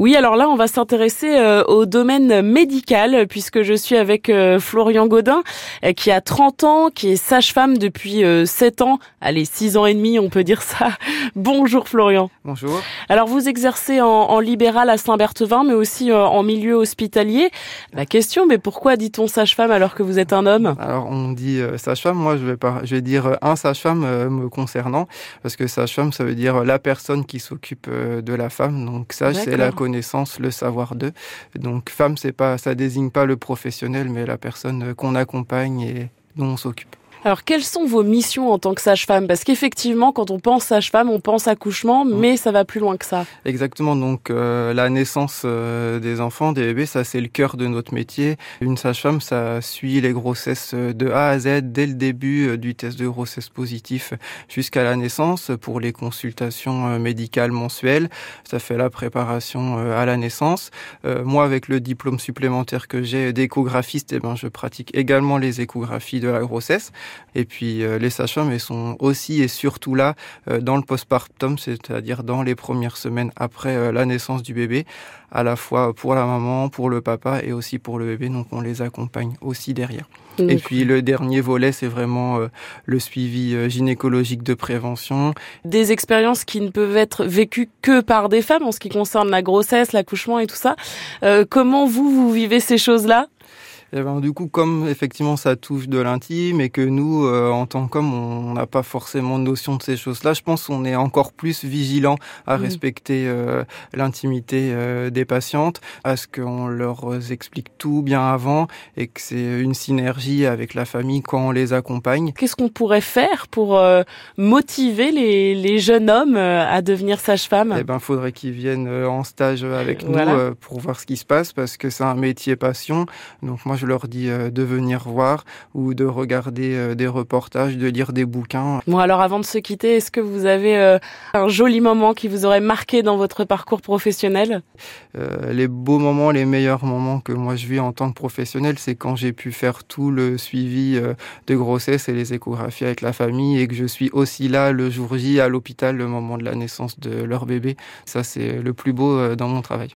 Oui, alors là, on va s'intéresser euh, au domaine médical puisque je suis avec euh, Florian Godin euh, qui a 30 ans, qui est sage-femme depuis 7 ans, allez, 6 ans et demi, on peut dire ça. Bonjour Florian. Bonjour. Alors vous exercez en, en libéral à Saint-Berthevin mais aussi en milieu hospitalier. La question, mais pourquoi dit-on sage-femme alors que vous êtes un homme? Alors on dit sage-femme, moi je vais pas je vais dire un sage-femme me concernant parce que sage-femme ça veut dire la personne qui s'occupe de la femme. Donc sage c'est la connaissance, le savoir d'eux. Donc femme, c'est pas, ça désigne pas le professionnel, mais la personne qu'on accompagne et dont on s'occupe. Alors, quelles sont vos missions en tant que sage-femme? Parce qu'effectivement, quand on pense sage-femme, on pense accouchement, mm. mais ça va plus loin que ça. Exactement. Donc, euh, la naissance euh, des enfants, des bébés, ça c'est le cœur de notre métier. Une sage-femme, ça suit les grossesses de A à Z dès le début euh, du test de grossesse positif jusqu'à la naissance pour les consultations médicales mensuelles. Ça fait la préparation à la naissance. moi, avec le diplôme supplémentaire que j'ai d'échographiste, eh ben, je pratique également les échographies de la grossesse. Et puis euh, les sages-femmes, elles sont aussi et surtout là euh, dans le postpartum, c'est-à-dire dans les premières semaines après euh, la naissance du bébé, à la fois pour la maman, pour le papa et aussi pour le bébé. Donc on les accompagne aussi derrière. Et puis le dernier volet, c'est vraiment le suivi gynécologique de prévention. Des expériences qui ne peuvent être vécues que par des femmes en ce qui concerne la grossesse, l'accouchement et tout ça. comment vous, vous vivez ces choses-là? Et ben, du coup, comme effectivement ça touche de l'intime et que nous, euh, en tant qu'hommes, on n'a pas forcément de notion de ces choses-là, je pense qu'on est encore plus vigilant à mmh. respecter euh, l'intimité euh, des patientes, à ce qu'on leur explique tout bien avant et que c'est une synergie avec la famille quand on les accompagne. Qu'est-ce qu'on pourrait faire pour motiver les, les, jeunes hommes à devenir sage-femme Eh ben, faudrait qu'ils viennent en stage avec nous pour voir ce qui se passe parce que c'est un métier passion. Donc moi, je leur dis euh, de venir voir ou de regarder euh, des reportages, de lire des bouquins. Bon, alors avant de se quitter, est-ce que vous avez euh, un joli moment qui vous aurait marqué dans votre parcours professionnel? Les beaux moments, les meilleurs moments que moi je vis en tant que professionnel, c'est quand j'ai pu faire tout le suivi de grossesse et les échographies avec la famille et que je suis aussi là le jour J à l'hôpital le moment de la naissance de leur bébé. Ça, c'est le plus beau dans mon travail.